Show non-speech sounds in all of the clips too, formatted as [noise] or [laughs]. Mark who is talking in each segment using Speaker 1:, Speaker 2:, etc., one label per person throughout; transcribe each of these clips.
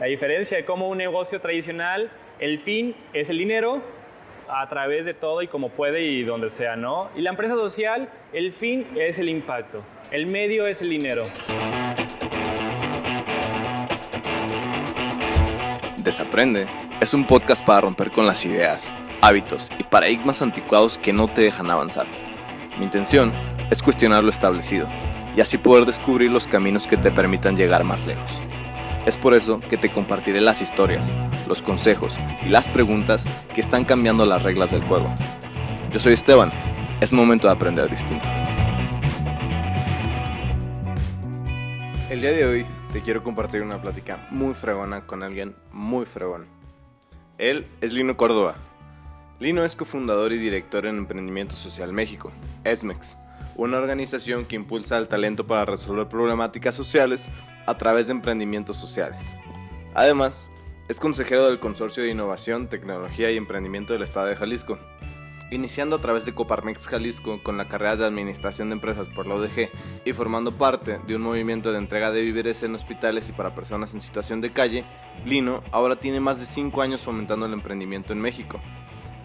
Speaker 1: La diferencia de cómo un negocio tradicional, el fin es el dinero a través de todo y como puede y donde sea, ¿no? Y la empresa social, el fin es el impacto, el medio es el dinero.
Speaker 2: Desaprende es un podcast para romper con las ideas, hábitos y paradigmas anticuados que no te dejan avanzar. Mi intención es cuestionar lo establecido y así poder descubrir los caminos que te permitan llegar más lejos. Es por eso que te compartiré las historias, los consejos y las preguntas que están cambiando las reglas del juego. Yo soy Esteban, es momento de aprender distinto. El día de hoy te quiero compartir una plática muy fregona con alguien muy fregón. Él es Lino Córdoba. Lino es cofundador y director en Emprendimiento Social México, ESMEX, una organización que impulsa el talento para resolver problemáticas sociales a través de emprendimientos sociales. Además, es consejero del Consorcio de Innovación, Tecnología y Emprendimiento del Estado de Jalisco, iniciando a través de Coparmex Jalisco con la carrera de Administración de Empresas por la ODG y formando parte de un movimiento de entrega de víveres en hospitales y para personas en situación de calle, Lino ahora tiene más de 5 años fomentando el emprendimiento en México.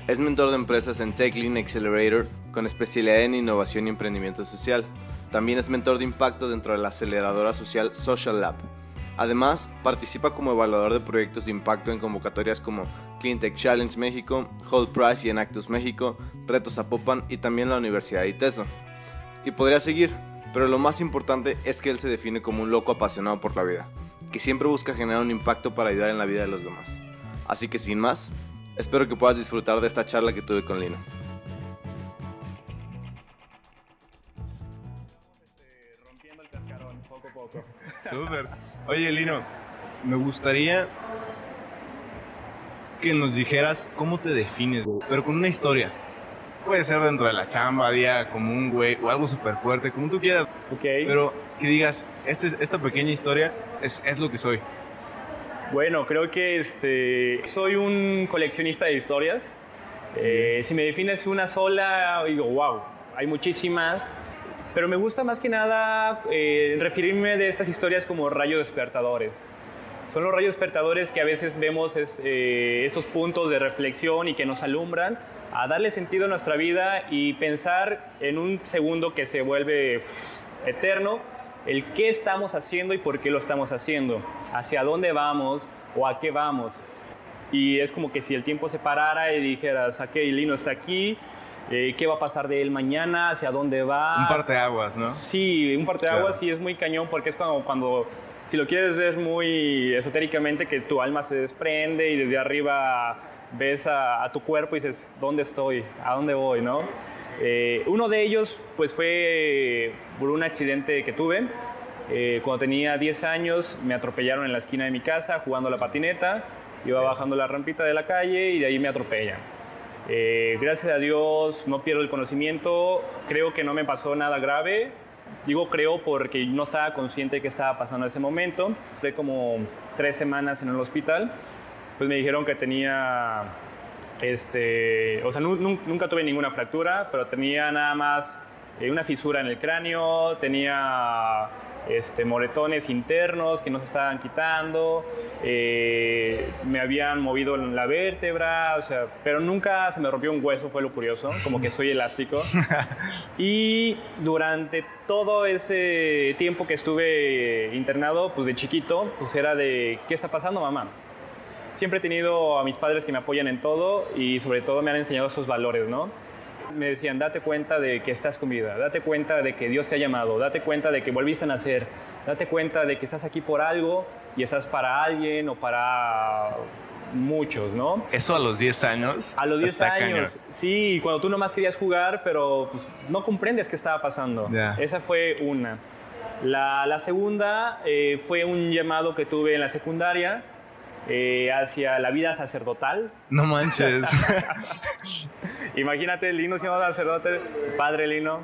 Speaker 2: Es mentor de empresas en TechLean Accelerator con especialidad en innovación y emprendimiento social. También es mentor de impacto dentro de la aceleradora social Social Lab. Además, participa como evaluador de proyectos de impacto en convocatorias como CleanTech Challenge México, Hold Price y Enactus México, Retos Zapopan y también la Universidad de Iteso. Y podría seguir, pero lo más importante es que él se define como un loco apasionado por la vida, que siempre busca generar un impacto para ayudar en la vida de los demás. Así que sin más, espero que puedas disfrutar de esta charla que tuve con Lino.
Speaker 1: rompiendo el cascarón poco a poco. [laughs]
Speaker 3: Súper. Oye, Lino, me gustaría que nos dijeras cómo te defines, pero con una historia. Puede ser dentro de la chamba, día común, güey, o algo súper fuerte, como tú quieras.
Speaker 1: Ok.
Speaker 3: Pero que digas, este, esta pequeña historia es, es lo que soy.
Speaker 1: Bueno, creo que este, soy un coleccionista de historias. Eh, si me defines una sola, digo, wow, hay muchísimas. Pero me gusta más que nada eh, referirme de estas historias como rayos despertadores. Son los rayos despertadores que a veces vemos es, eh, estos puntos de reflexión y que nos alumbran a darle sentido a nuestra vida y pensar en un segundo que se vuelve eterno el qué estamos haciendo y por qué lo estamos haciendo, hacia dónde vamos o a qué vamos. Y es como que si el tiempo se parara y dijeras, ok, Lino está aquí, eh, qué va a pasar de él mañana, hacia dónde va.
Speaker 3: Un parteaguas, ¿no?
Speaker 1: Sí, un parteaguas
Speaker 3: Claro.
Speaker 1: sí es muy cañón porque es cuando, cuando, si lo quieres ver muy esotéricamente, que tu alma se desprende y desde arriba ves a, a tu cuerpo y dices, ¿dónde estoy? ¿A dónde voy? ¿no? Eh, uno de ellos pues fue por un accidente que tuve. Eh, cuando tenía 10 años me atropellaron en la esquina de mi casa jugando a la patineta. Iba bajando la rampita de la calle y de ahí me atropellan. Eh, gracias a Dios no pierdo el conocimiento, creo que no me pasó nada grave. Digo creo porque no estaba consciente de qué estaba pasando en ese momento. Fue como tres semanas en el hospital. Pues me dijeron que tenía, este, o sea, nu- nu- nunca tuve ninguna fractura, pero tenía nada más eh, una fisura en el cráneo, tenía este, moretones internos que no se estaban quitando, eh, me habían movido la vértebra, o sea, pero nunca se me rompió un hueso, fue lo curioso, como que soy elástico. [laughs] Y durante todo ese tiempo que estuve internado, pues de chiquito, pues era de, ¿qué está pasando, mamá? Siempre he tenido a mis padres que me apoyan en todo y sobre todo me han enseñado esos valores, ¿no? Me decían, date cuenta de que estás con vida, date cuenta de que Dios te ha llamado, date cuenta de que volviste a nacer, date cuenta de que estás aquí por algo y estás para alguien o para muchos, ¿no?
Speaker 3: Eso a los 10 años.
Speaker 1: A los 10
Speaker 3: está
Speaker 1: años,
Speaker 3: cañón.
Speaker 1: sí, cuando tú nomás querías jugar, pero pues, no comprendes qué estaba pasando. Esa fue una. La, la segunda eh, fue un llamado que tuve en la secundaria eh, hacia la vida sacerdotal.
Speaker 3: No manches. [laughs]
Speaker 1: Imagínate, Lino siendo sacerdote, padre Lino.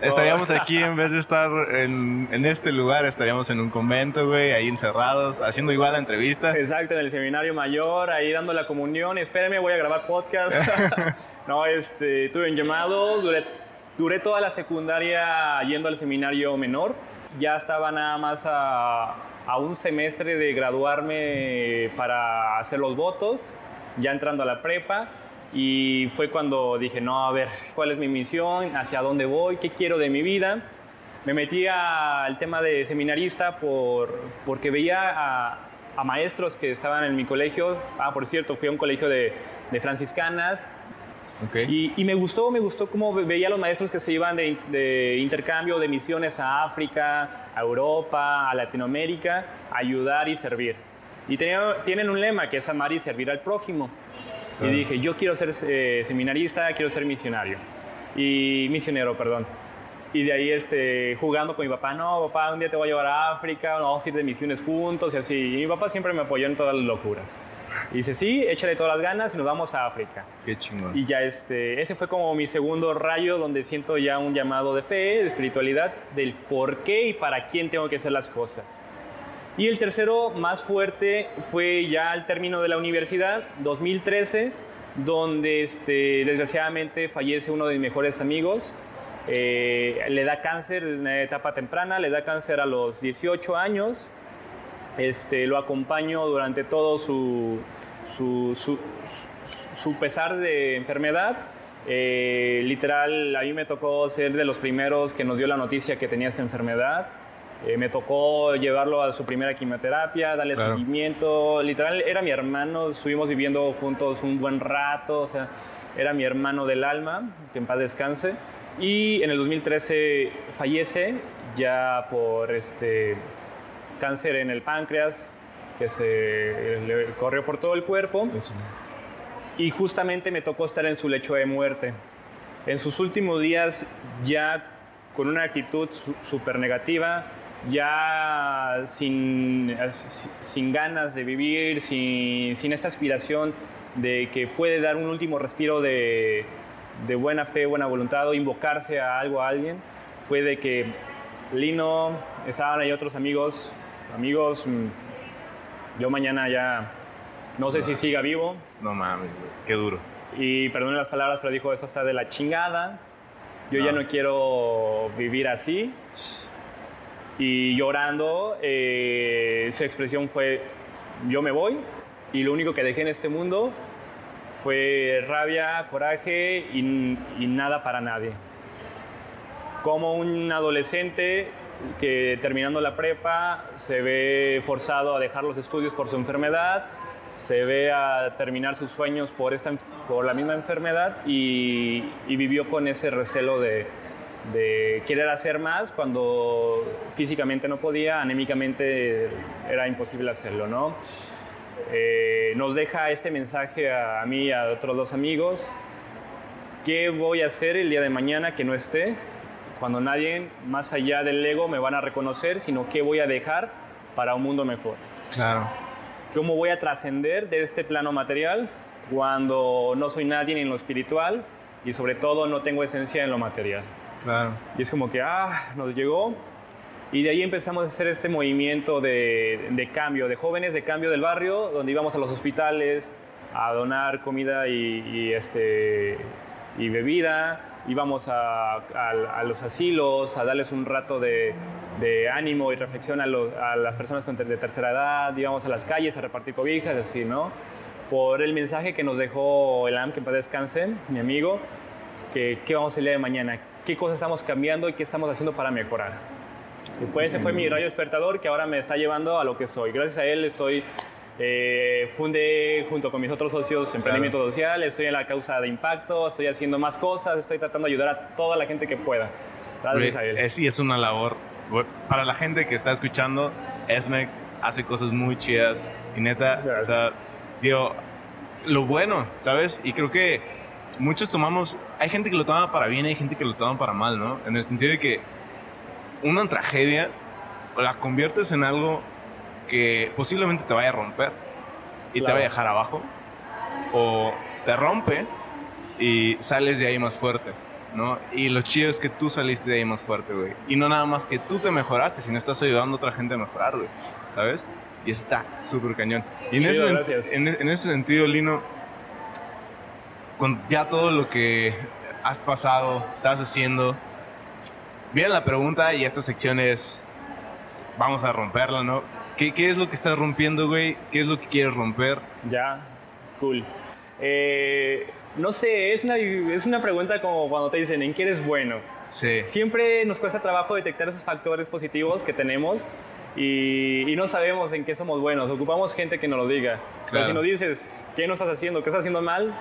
Speaker 3: estaríamos aquí [laughs] en vez de estar en, en este lugar, estaríamos en un convento, güey, ahí encerrados, haciendo igual la entrevista.
Speaker 1: Exacto, en el seminario mayor, ahí dando la comunión. Espérame, voy a grabar podcast. [laughs] no, este, tuve un llamado, duré, duré toda la secundaria yendo al seminario menor. Ya estaba nada más a, a un semestre de graduarme para hacer los votos, ya entrando a la prepa. Y fue cuando dije, no, a ver, ¿cuál es mi misión? ¿Hacia dónde voy? ¿Qué quiero de mi vida? Me metí al tema de seminarista por, porque veía a, maestros que estaban en mi colegio. Ah, por cierto, fui a un colegio de franciscanas.
Speaker 2: Okay.
Speaker 1: Y, y, me gustó, me gustó cómo veía a los maestros que se iban de, de, intercambio, de misiones a África, a Europa, a Latinoamérica, a ayudar y servir. Y tenía, tienen un lema que es amar y servir al prójimo. Y
Speaker 2: Ah.
Speaker 1: dije, yo quiero ser eh, seminarista, quiero ser misionario. Y misionero, perdón. Y de ahí este, jugando con mi papá, no, papá, un día te voy a llevar a África, vamos a ir de misiones juntos y así. Y mi papá siempre me apoyó en todas las locuras. Y dice, sí, échale todas las ganas y nos vamos a África.
Speaker 2: Qué chingón.
Speaker 1: Y ya este, ese fue como mi segundo rayo donde siento ya un llamado de fe, de espiritualidad, del por qué y para quién tengo que hacer las cosas. Y el tercero más fuerte fue ya al término de la universidad, 2013, donde este, desgraciadamente fallece uno de mis mejores amigos. Eh, le da cáncer en una etapa temprana, le da cáncer a los 18 años. Este, lo acompaño durante todo su, su, su, su pesar de enfermedad. Eh, literal, a mí me tocó ser de los primeros que nos dio la noticia que tenía esta enfermedad. Eh, me tocó llevarlo a su primera quimioterapia, darle
Speaker 2: Claro.
Speaker 1: seguimiento. Literal, era mi hermano, estuvimos viviendo juntos un buen rato, o sea, era mi hermano del alma, que en paz descanse. Y en el 2013 fallece ya por este cáncer en el páncreas, que se le corrió por todo el cuerpo
Speaker 2: Eso.
Speaker 1: y justamente me tocó estar en su lecho de muerte. En sus últimos días, ya con una actitud súper negativa, ya sin, sin ganas de vivir, sin, sin esta aspiración de que puede dar un último respiro de, de buena fe, buena voluntad o invocarse a algo, a alguien, fue de que Lino, estaban ahí otros amigos, amigos, mm, yo mañana ya no sé si siga vivo,
Speaker 2: No mames. Qué duro.
Speaker 1: y perdone las palabras, pero dijo, eso está de la chingada. Yo ya
Speaker 2: No.
Speaker 1: no quiero vivir así. Y llorando, eh, su expresión fue, yo me voy. Y lo único que dejé en este mundo fue rabia, coraje y, y nada para nadie. Como un adolescente que terminando la prepa se ve forzado a dejar los estudios por su enfermedad, se ve a terminar sus sueños por, esta, por la misma enfermedad y, vivió con ese recelo de, de querer hacer más cuando físicamente no podía, anémicamente era imposible hacerlo, ¿no? Eh, nos deja este mensaje a, a mí y a otros dos amigos. ¿Qué voy a hacer el día de mañana que no esté? Cuando nadie más allá del ego me van a reconocer, sino qué voy a dejar para un mundo mejor.
Speaker 2: Claro.
Speaker 1: ¿Cómo voy a trascender de este plano material cuando no soy nadie en lo espiritual y sobre todo no tengo esencia en lo material?
Speaker 2: Claro.
Speaker 1: Y es como que, ah, nos llegó. Y de ahí empezamos a hacer este movimiento de, de cambio, de jóvenes de cambio del barrio, donde íbamos a los hospitales a donar comida y, y, este, y bebida, íbamos a, a, a los asilos a darles un rato de, de ánimo y reflexión a, los, a, las personas de tercera edad, íbamos a las calles a repartir cobijas, así, ¿no? Por el mensaje que nos dejó el AM, que en paz descanse, mi amigo, que qué vamos a hacer el día de mañana, qué cosas estamos cambiando y qué estamos haciendo para mejorar. Y pues ese fue mi rayo despertador que ahora me está llevando a lo que soy. Gracias a él estoy, eh, fundé junto con mis otros socios Emprendimiento Social, estoy en la causa de impacto, estoy haciendo más cosas, estoy tratando de ayudar a toda la gente que pueda. Gracias a él.
Speaker 2: Es, sí, es una labor. Para la gente que está escuchando, Esmex hace cosas muy chidas. Y neta, o sea, digo, lo bueno, ¿sabes? Y creo que muchos tomamos. Hay gente que lo toma para bien y hay gente que lo toma para mal, ¿no? En el sentido de que una tragedia la conviertes en algo que posiblemente te vaya a romper y te
Speaker 1: Claro.
Speaker 2: vaya a dejar abajo. O te rompe y sales de ahí más fuerte. ¿no? Y lo chido es que tú saliste de ahí más fuerte, güey. Y no nada más que tú te mejoraste, sino estás ayudando a otra gente a mejorar, güey. ¿Sabes? Y está súper cañón. Y en,
Speaker 1: Chido,
Speaker 2: ese, en, en ese sentido, Lino, con ya todo lo que has pasado, estás haciendo, viene la pregunta y esta sección es, vamos a romperla, ¿no? ¿Qué, ¿Qué, es lo que estás rompiendo, güey? ¿Qué es lo que quieres romper?
Speaker 1: Ya, cool. Eh, no sé, es una, es una pregunta como cuando te dicen, ¿en qué eres bueno?
Speaker 2: Sí.
Speaker 1: Siempre nos cuesta trabajo detectar esos factores positivos que tenemos y, y, no sabemos en qué somos buenos. Ocupamos gente que nos lo diga. Claro. Pero si nos dices, ¿qué no estás haciendo? ¿Qué estás haciendo mal?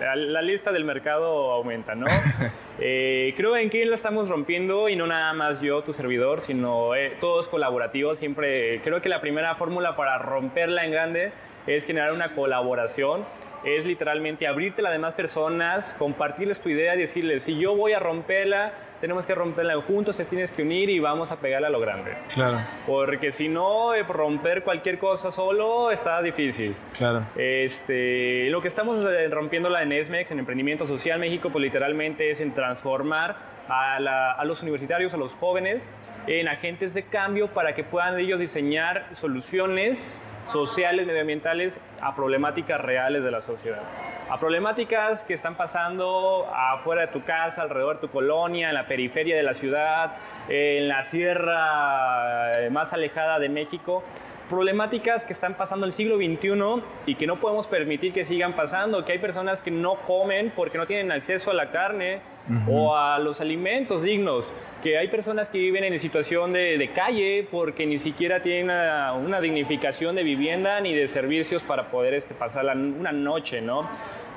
Speaker 1: La, la lista del mercado aumenta, ¿no? [laughs] eh, creo en qué la estamos rompiendo y no nada más yo, tu servidor, sino eh, todos colaborativos. Siempre creo que la primera fórmula para romperla en grande es generar una colaboración es literalmente abrirte a las demás personas, compartirles tu idea y decirles, si yo voy a romperla, tenemos que romperla juntos, se tienes que unir y vamos a pegarla a lo grande.
Speaker 2: Claro.
Speaker 1: Porque si no, eh, romper cualquier cosa solo está difícil.
Speaker 2: Claro.
Speaker 1: Este, lo que estamos eh, rompiéndola en ESMEX, en Emprendimiento Social México, pues literalmente es en transformar a, la, a los universitarios, a los jóvenes, en agentes de cambio para que puedan ellos diseñar soluciones sociales, medioambientales, a problemáticas reales de la sociedad. A problemáticas que están pasando afuera de tu casa, alrededor de tu colonia, en la periferia de la ciudad, en la sierra eh, más alejada de México. Problemáticas que están pasando el siglo XXI y que no podemos permitir que sigan pasando, que hay personas que no comen porque no tienen acceso a la carne, Uh -huh. o a los alimentos dignos, que hay personas que viven en situación de, de calle porque ni siquiera tienen una, una, dignificación de vivienda ni de servicios para poder este, pasar la, una noche, ¿no?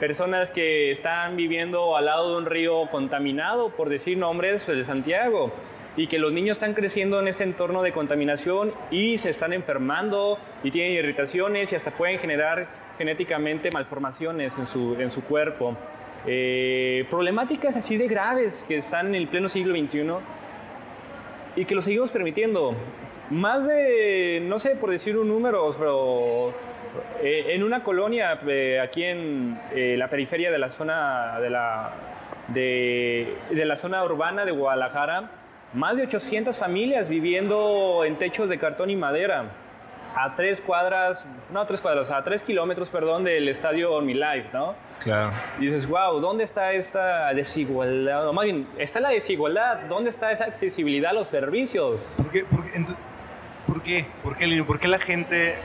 Speaker 1: Personas que están viviendo al lado de un río contaminado, por decir nombres de Santiago, y que los niños están creciendo en ese entorno de contaminación y se están enfermando y tienen irritaciones y hasta pueden generar genéticamente malformaciones en su, en su cuerpo. Eh, problemáticas así de graves que están en el pleno siglo XXI y que lo seguimos permitiendo. Más de, no sé por decir un número, pero eh, en una colonia eh, aquí en eh, la periferia de la zona de la, de, de la zona urbana de Guadalajara, más de 800 familias viviendo en techos de cartón y madera a tres cuadras, no a tres cuadras, a tres kilómetros, perdón, del estadio Mi Life, ¿no?
Speaker 2: Claro.
Speaker 1: Y dices, wow, ¿dónde está esta desigualdad? O más bien, está la desigualdad, ¿dónde está esa accesibilidad a los servicios?
Speaker 2: ¿Por qué? ¿Por qué? ¿Por qué? ¿Por qué, Lino? ¿Por qué la gente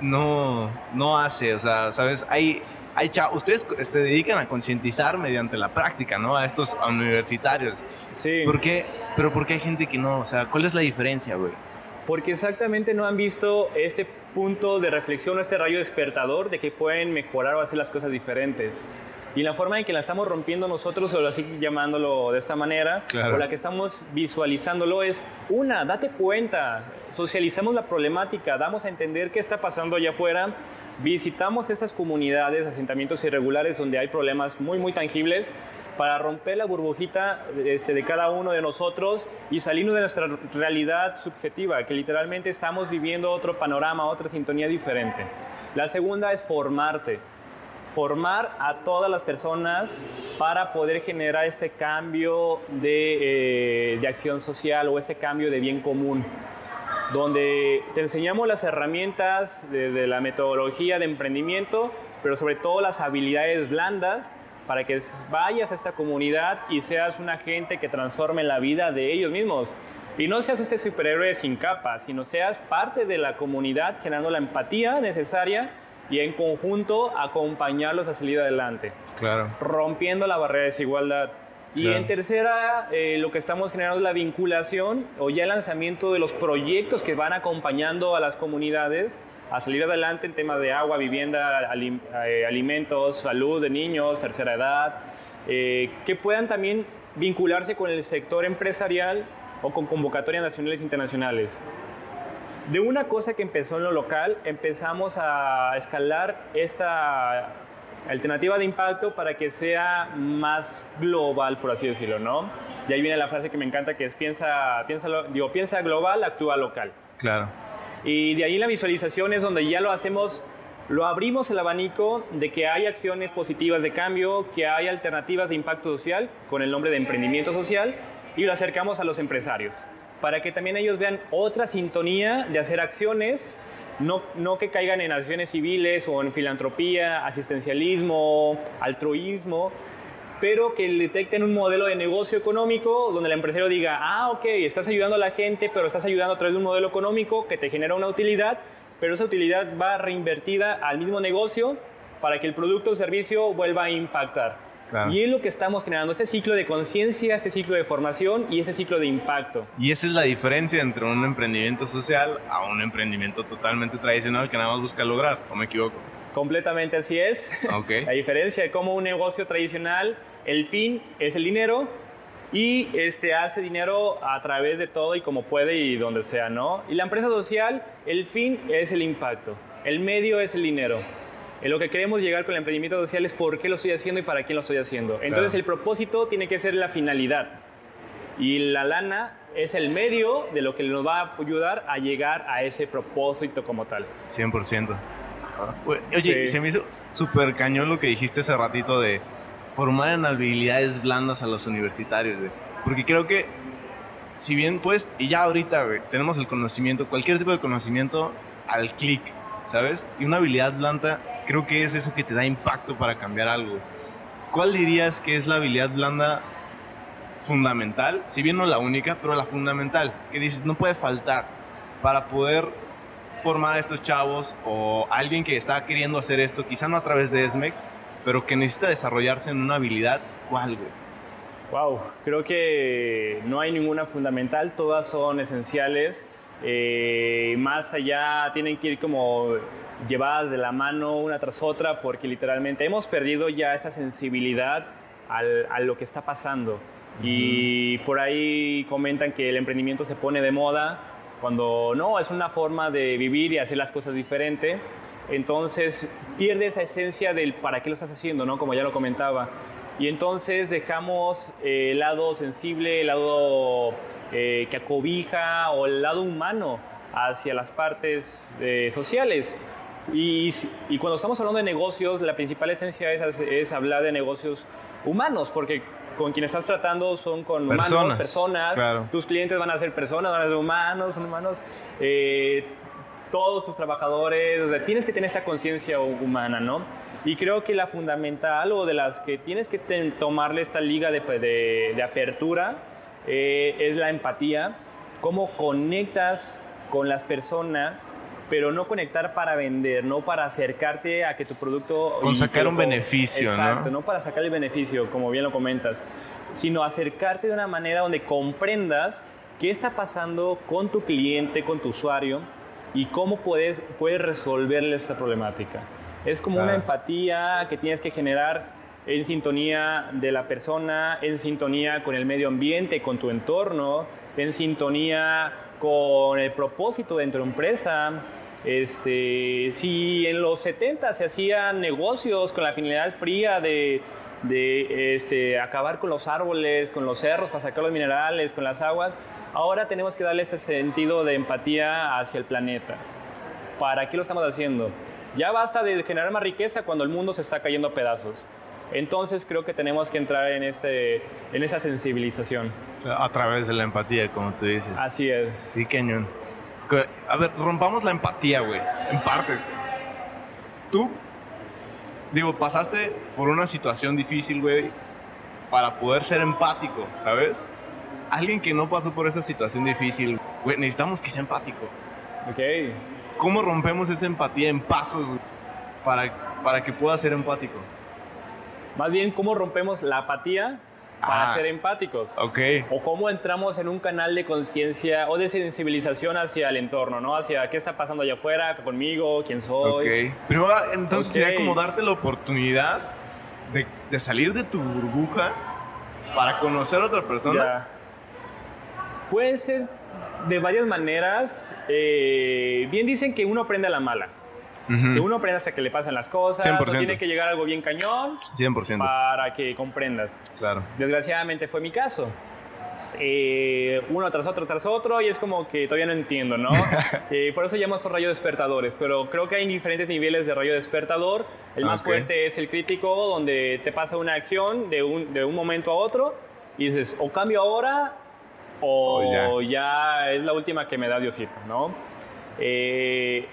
Speaker 2: no, no hace? O sea, ¿sabes? Hay, hay ustedes se dedican a concientizar mediante la práctica, ¿no? A estos universitarios.
Speaker 1: Sí.
Speaker 2: ¿Por qué? Pero ¿por qué hay gente que no? O sea, ¿cuál es la diferencia, güey?
Speaker 1: porque exactamente no han visto este punto de reflexión o este rayo despertador de que pueden mejorar o hacer las cosas diferentes. Y la forma en que la estamos rompiendo nosotros, o así llamándolo de esta manera,
Speaker 2: claro.
Speaker 1: o la que estamos visualizándolo es, una, date cuenta, socializamos la problemática, damos a entender qué está pasando allá afuera, visitamos estas comunidades, asentamientos irregulares donde hay problemas muy, muy tangibles, para romper la burbujita este, de cada uno de nosotros y salirnos de nuestra realidad subjetiva, que literalmente estamos viviendo otro panorama, otra sintonía diferente. La segunda es formarte, formar a todas las personas para poder generar este cambio de, eh, de acción social o este cambio de bien común donde te enseñamos las herramientas desde la metodología de emprendimiento, pero sobre todo las habilidades blandas para que vayas a esta comunidad y seas un agente que transforme la vida de ellos mismos. Y no seas este superhéroe sin capa, sino seas parte de la comunidad generando la empatía necesaria y en conjunto acompañarlos a salir adelante.
Speaker 2: Claro.
Speaker 1: Rompiendo la barrera de desigualdad. Y
Speaker 2: Claro.
Speaker 1: en tercera, eh, lo que estamos generando es la vinculación o ya el lanzamiento de los proyectos que van acompañando a las comunidades a salir adelante en temas de agua, vivienda, alim- eh, alimentos, salud de niños, tercera edad, eh, que puedan también vincularse con el sector empresarial o con convocatorias nacionales e internacionales. De una cosa que empezó en lo local, empezamos a escalar esta alternativa de impacto para que sea más global, por así decirlo, ¿no? Y ahí viene la frase que me encanta, que es piensa, piensa, digo, piensa global, actúa local.
Speaker 2: Claro.
Speaker 1: Y de ahí la visualización es donde ya lo hacemos, lo abrimos el abanico de que hay acciones positivas de cambio, que hay alternativas de impacto social con el nombre de emprendimiento social y lo acercamos a los empresarios para que también ellos vean otra sintonía de hacer acciones, no, que caigan en acciones civiles o en filantropía, asistencialismo, altruismo, pero que detecten un modelo de negocio económico donde el empresario diga, ah, ok, estás ayudando a la gente, pero estás ayudando a través de un modelo económico que te genera una utilidad, pero esa utilidad va reinvertida al mismo negocio para que el producto o servicio vuelva a impactar. Y es lo que estamos generando, ese ciclo de conciencia, ese ciclo de formación y ese ciclo de impacto.
Speaker 2: Y esa es la diferencia entre un emprendimiento social a un emprendimiento totalmente tradicional que nada más busca lograr, ¿o me equivoco?
Speaker 1: Completamente así es. [laughs]
Speaker 2: Okay.
Speaker 1: la diferencia de cómo un negocio tradicional, el fin es el dinero y este hace dinero a través de todo y como puede y donde sea, ¿no? Y la empresa social, el fin es el impacto, el medio es el dinero. En lo que queremos llegar con el emprendimiento social es por qué lo estoy haciendo y para quién lo estoy haciendo. Entonces el propósito tiene que ser la finalidad. Y la lana es el medio de lo que nos va a ayudar a llegar a ese propósito como tal.
Speaker 2: 100%. Oye, se me hizo súper cañón lo que dijiste hace ratito de formar en habilidades blandas a los universitarios, Porque creo que, si bien pues, y ya ahorita, tenemos el conocimiento, cualquier tipo de conocimiento al clic, ¿sabes? Y una habilidad blanda creo que es eso que te da impacto para cambiar algo. ¿Cuál dirías que es la habilidad blanda fundamental? Si bien no la única, pero la fundamental, que dices, no puede faltar para poder formar a estos chavos o alguien que está queriendo hacer esto, quizá no a través de SMEX, pero que necesita desarrollarse en una habilidad, ¿cuál, güey?
Speaker 1: Wow, creo que no hay ninguna fundamental, todas son esenciales. Eh, más allá tienen que ir como llevadas de la mano una tras otra porque literalmente hemos perdido ya esa sensibilidad a lo que está pasando. Y por ahí comentan que el emprendimiento se pone de moda cuando no, es una forma de vivir y hacer las cosas diferente. Entonces pierde esa esencia del para qué lo estás haciendo, ¿no? Como ya lo comentaba. Y entonces dejamos eh, el lado sensible, el lado eh, que acobija o el lado humano hacia las partes eh, sociales. Y, y, cuando estamos hablando de negocios, la principal esencia es, es hablar de negocios humanos, porque con quienes estás tratando son con humanos, personas. Tus clientes van a ser personas, van a ser humanos, son humanos. Eh, todos tus trabajadores, o sea, tienes que tener esa conciencia humana, ¿no? Y creo que la fundamental o de las que tienes que tomarle esta liga de, de, de apertura eh, es la empatía, cómo conectas con las personas pero no conectar para vender, no para acercarte a que tu producto...
Speaker 2: Con sacar un beneficio,
Speaker 1: exacto, ¿no? para sacar el beneficio, como bien lo comentas, sino acercarte de una manera donde comprendas qué está pasando con tu cliente, con tu usuario y cómo puedes, puedes resolverle esta problemática. Es como una empatía que tienes que generar en sintonía de la persona, en sintonía con el medio ambiente, con tu entorno, en sintonía con el propósito de tu empresa. Este, si en los 70 se hacían negocios con la finalidad fría de, de este, acabar con los árboles, con los cerros para sacar los minerales, con las aguas, ahora tenemos que darle este sentido de empatía hacia el planeta. ¿Para qué lo estamos haciendo? Ya basta de generar más riqueza cuando el mundo se está cayendo a pedazos. Entonces creo que tenemos que entrar en, este, en esa sensibilización.
Speaker 2: A través de la empatía, como tú dices.
Speaker 1: Así es.
Speaker 2: Sí, cañón. A ver, rompamos la empatía, güey, en partes. Tú, digo, pasaste por una situación difícil, güey, para poder ser empático, ¿sabes? Alguien que no pasó por esa situación difícil, güey, necesitamos que sea empático.
Speaker 1: Ok.
Speaker 2: ¿Cómo rompemos esa empatía en pasos para, para que pueda ser empático?
Speaker 1: Más bien, ¿cómo rompemos la apatía para ah, ser empáticos?
Speaker 2: Ok.
Speaker 1: O cómo entramos en un canal de conciencia o de sensibilización hacia el entorno, ¿no? Hacia qué está pasando allá afuera, conmigo, quién soy.
Speaker 2: Ok. Pero entonces sería como darte la oportunidad de, de, salir de tu burbuja para conocer a otra persona. Ya.
Speaker 1: Puede ser de varias maneras. Eh, bien dicen que uno aprende a la mala. Que uno aprenda hasta que le pasan las cosas. 100%. tiene que llegar algo bien cañón.
Speaker 2: 100%.
Speaker 1: Para que comprendas.
Speaker 2: Claro.
Speaker 1: Desgraciadamente fue mi caso. Eh, uno tras otro tras otro y es como que todavía no entiendo, ¿no? [laughs] eh, por eso llamamos rayo despertadores, pero creo que hay diferentes niveles de rayo despertador. El más fuerte es el crítico, donde te pasa una acción de un, de un momento a otro y dices, o cambio ahora o oh, ya. ya. es la última que me da Diosito, ¿no? Eh,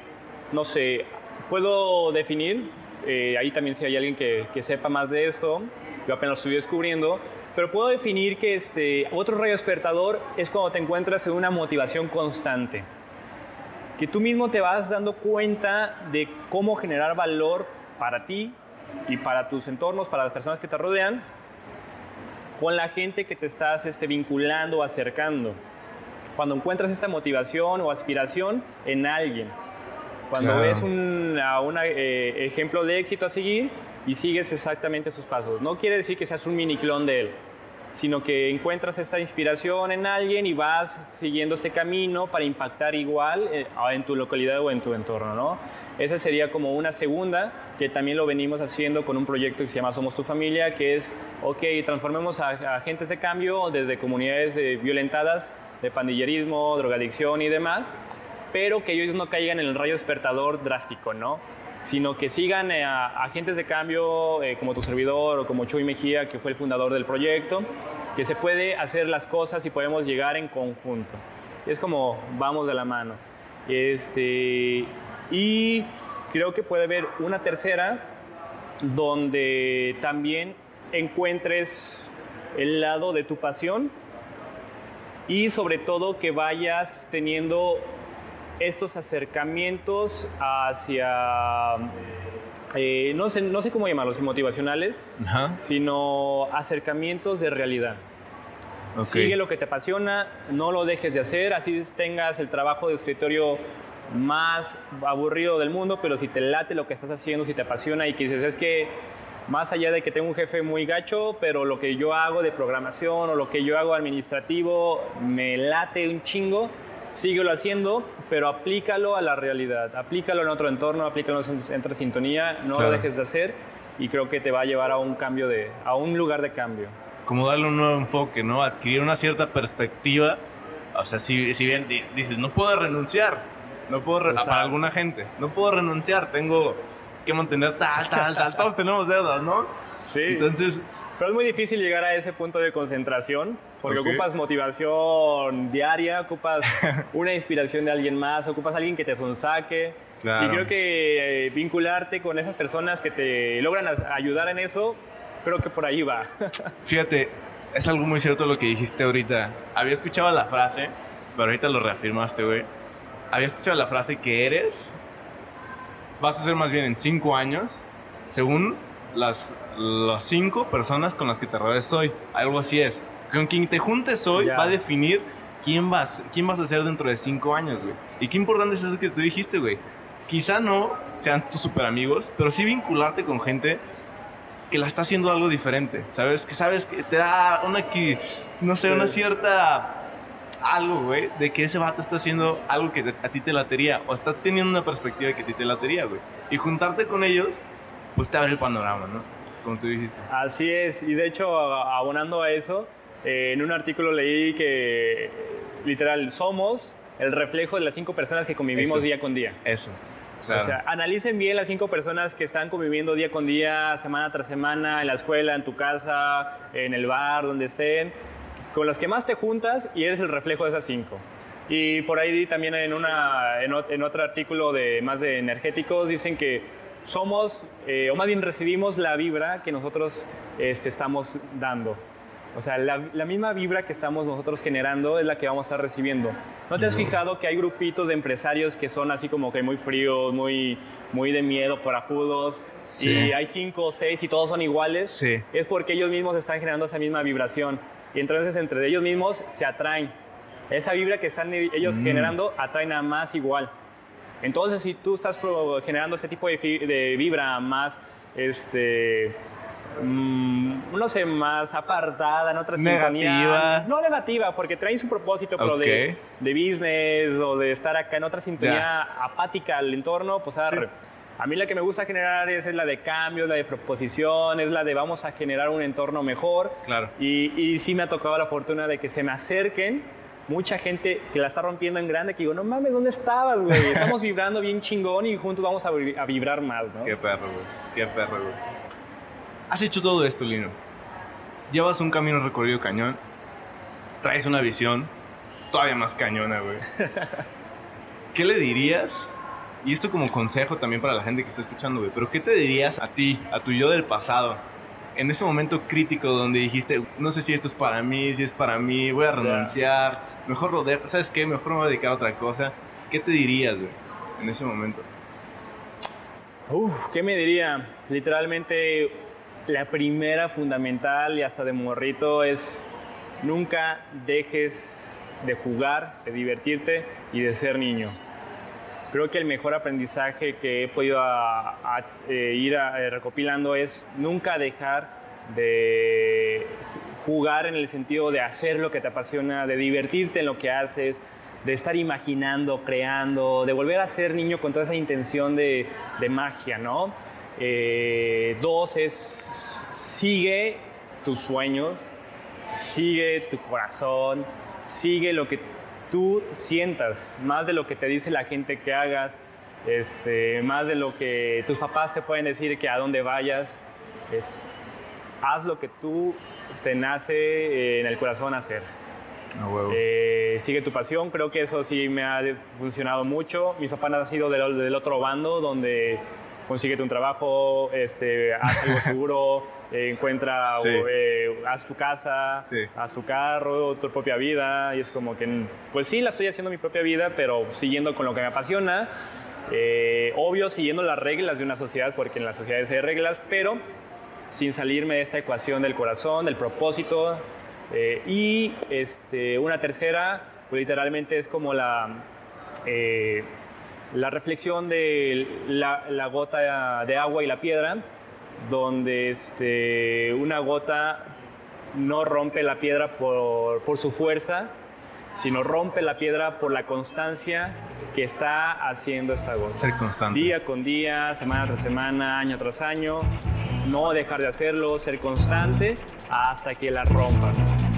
Speaker 1: no sé, puedo definir, eh, ahí también si hay alguien que, sepa más de esto, yo apenas lo estoy descubriendo, pero puedo definir que este, otro rayo despertador es cuando te encuentras en una motivación constante. Que tú mismo te vas dando cuenta de cómo generar valor para ti y para tus entornos, para las personas que te rodean, con la gente que te estás este, vinculando o acercando. Cuando encuentras esta motivación o aspiración en alguien. Cuando ves un eh, ejemplo de éxito a seguir y sigues exactamente sus pasos. No quiere decir que seas un mini clon de él, sino que encuentras esta inspiración en alguien y vas siguiendo este camino para impactar igual eh, en tu localidad o en tu entorno, ¿no? Esa sería como una segunda, que también lo venimos haciendo con un proyecto que se llama Somos tu familia, que es, ok, transformemos a, agentes de cambio desde comunidades violentadas de pandillerismo, drogadicción y demás, pero que ellos no caigan en el rayo despertador drástico, ¿no? sino que sigan eh, a agentes de cambio eh, como tu servidor o como Chuy Mejía, que fue el fundador del proyecto, que se puede hacer las cosas y podemos llegar en conjunto. Es como vamos de la mano. Este, y creo que puede haber una tercera donde también encuentres el lado de tu pasión y sobre todo que vayas teniendo estos acercamientos hacia, eh, no, sé, no sé cómo llamarlos, motivacionales, sino acercamientos de realidad. Sigue lo que te apasiona, no lo dejes de hacer, así tengas el trabajo de escritorio más aburrido del mundo, pero si te late lo que estás haciendo, si te apasiona y que dices, es que más allá de que tengo un jefe muy gacho, pero lo que yo hago de programación o lo que yo hago administrativo me late un chingo, síguelo haciendo, pero aplícalo a la realidad, aplícalo en otro entorno, aplícalo en otra sintonía, no lo dejes de hacer y creo que te va a llevar a un cambio de, a un lugar de cambio.
Speaker 2: Como darle un nuevo enfoque, ¿no? Adquirir una cierta perspectiva. O sea, si, si bien dices, no puedo renunciar, no puedo, para alguna gente, no puedo renunciar, tengo que mantener tal, tal, tal, todos tenemos deudas, ¿no?
Speaker 1: Sí. Entonces... Pero es muy difícil llegar a ese punto de concentración porque ocupas motivación diaria, ocupas [laughs] una inspiración de alguien más, ocupas a alguien que te sonsaque. Claro. Y creo que eh, vincularte con esas personas que te logran ayudar en eso, creo que por ahí va. [laughs]
Speaker 2: Fíjate, es algo muy cierto lo que dijiste ahorita. Había escuchado la frase, pero ahorita lo reafirmaste, güey. Había escuchado la frase que eres, vas a ser más bien en cinco años, según las, las cinco personas con las que te rodees hoy. Algo así es. Con quien te juntes hoy va a definir quién vas, quién vas a ser dentro de cinco años, güey. Y qué importante es eso que tú dijiste, güey. Quizá no sean tus super amigos, pero sí vincularte con gente que la está haciendo algo diferente, ¿sabes? Que sabes que te da una, que, no sé, una cierta algo, güey, de que ese vato está haciendo algo que a ti te latería o está teniendo una perspectiva que a ti te latería, güey. Y juntarte con ellos, pues te abre el panorama, ¿no? Como tú dijiste.
Speaker 1: Así es, y de hecho, abonando a eso, eh, en un artículo leí que literal somos el reflejo de las cinco personas que convivimos día con día.
Speaker 2: Eso.
Speaker 1: Claro. O sea, analicen bien las cinco personas que están conviviendo día con día, semana tras semana, en la escuela, en tu casa, en el bar, donde estén con las que más te juntas y eres el reflejo de esas cinco. Y por ahí también en, una, en, otro artículo de más de energéticos dicen que somos, eh, o más bien recibimos la vibra que nosotros este, estamos dando. O sea, la, misma vibra que estamos nosotros generando es la que vamos a estar recibiendo. ¿No te has fijado que hay grupitos de empresarios que son así como que muy fríos, muy, muy de miedo, ajudos Sí. Y hay cinco o seis y todos son iguales.
Speaker 2: Sí.
Speaker 1: Es porque ellos mismos están generando esa misma vibración y entonces entre ellos mismos se atraen. Esa vibra que están ellos mm. generando atraen a más igual. Entonces, si tú estás generando ese tipo de, vibra más, este, mm, no sé, más apartada, en otra
Speaker 2: negativa.
Speaker 1: No negativa, porque traen su propósito, pero de, de, business o de estar acá en otra sintonía apática al entorno, pues a mí la que me gusta generar es, la de cambios, la de proposición, es la de vamos a generar un entorno mejor.
Speaker 2: Claro.
Speaker 1: Y, y sí me ha tocado la fortuna de que se me acerquen mucha gente que la está rompiendo en grande, que digo, no mames, ¿dónde estabas, güey? Estamos vibrando bien chingón y juntos vamos a, a, vibrar más, ¿no?
Speaker 2: Qué perro, güey. Qué perro, güey. Has hecho todo esto, Lino. Llevas un camino recorrido cañón. Traes una visión todavía más cañona, güey. [laughs] ¿Qué le dirías y esto como consejo también para la gente que está escuchando, güey. Pero ¿qué te dirías a ti, a tu yo del pasado? en ese momento crítico donde dijiste, no sé si esto es para mí, si es para mí, voy a renunciar, mejor lo dejo, ¿sabes qué? Mejor me voy a dedicar a otra cosa. ¿Qué te dirías, güey, en ese momento?
Speaker 1: Uf, ¿qué me diría? Literalmente la primera fundamental y hasta de morrito es nunca dejes de jugar, de divertirte y de ser niño. Creo que el mejor aprendizaje que he podido eh, ir eh, recopilando es nunca dejar de jugar en el sentido de hacer lo que te apasiona, de divertirte en lo que haces, de estar imaginando, creando, de volver a ser niño con toda esa intención de, magia, ¿no? Eh, dos es sigue tus sueños, sigue tu corazón, sigue lo que tú sientas, más de lo que te dice la gente que hagas, este, más de lo que tus papás te pueden decir que a dónde vayas. haz lo que tú te nace en el corazón hacer. Eh, sigue tu pasión, creo que eso sí me ha funcionado mucho. Mis papás han sido del, del otro bando, donde consíguete un trabajo, este, haz algo [laughs] seguro, encuentra, eh, haz tu casa, haz tu carro, tu propia vida. Y es como que, pues sí, la estoy haciendo mi propia vida, pero siguiendo con lo que me apasiona. Eh, obvio, siguiendo las reglas de una sociedad, porque en las sociedades hay reglas, pero sin salirme de esta ecuación del corazón, del propósito. Eh, y este, una tercera, pues literalmente es como la, la reflexión de la, la gota de agua y la piedra donde este, una gota no rompe la piedra por, por, su fuerza, sino rompe la piedra por la constancia que está haciendo esta gota.
Speaker 2: Ser constante.
Speaker 1: Día con día, semana tras semana, año tras año. No dejar de hacerlo, ser constante hasta que la rompas.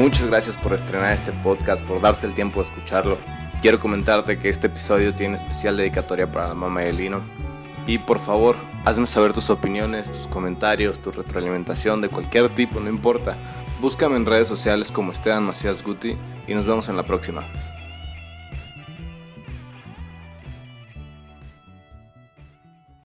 Speaker 4: Muchas gracias por estrenar este podcast, por darte el tiempo de escucharlo. Quiero comentarte que este episodio tiene especial dedicatoria para la mamá de Lino. Y por favor, hazme saber tus opiniones, tus comentarios, tu retroalimentación de cualquier tipo, no importa. Búscame en redes sociales como Esteban Macías Guti y nos vemos en la próxima.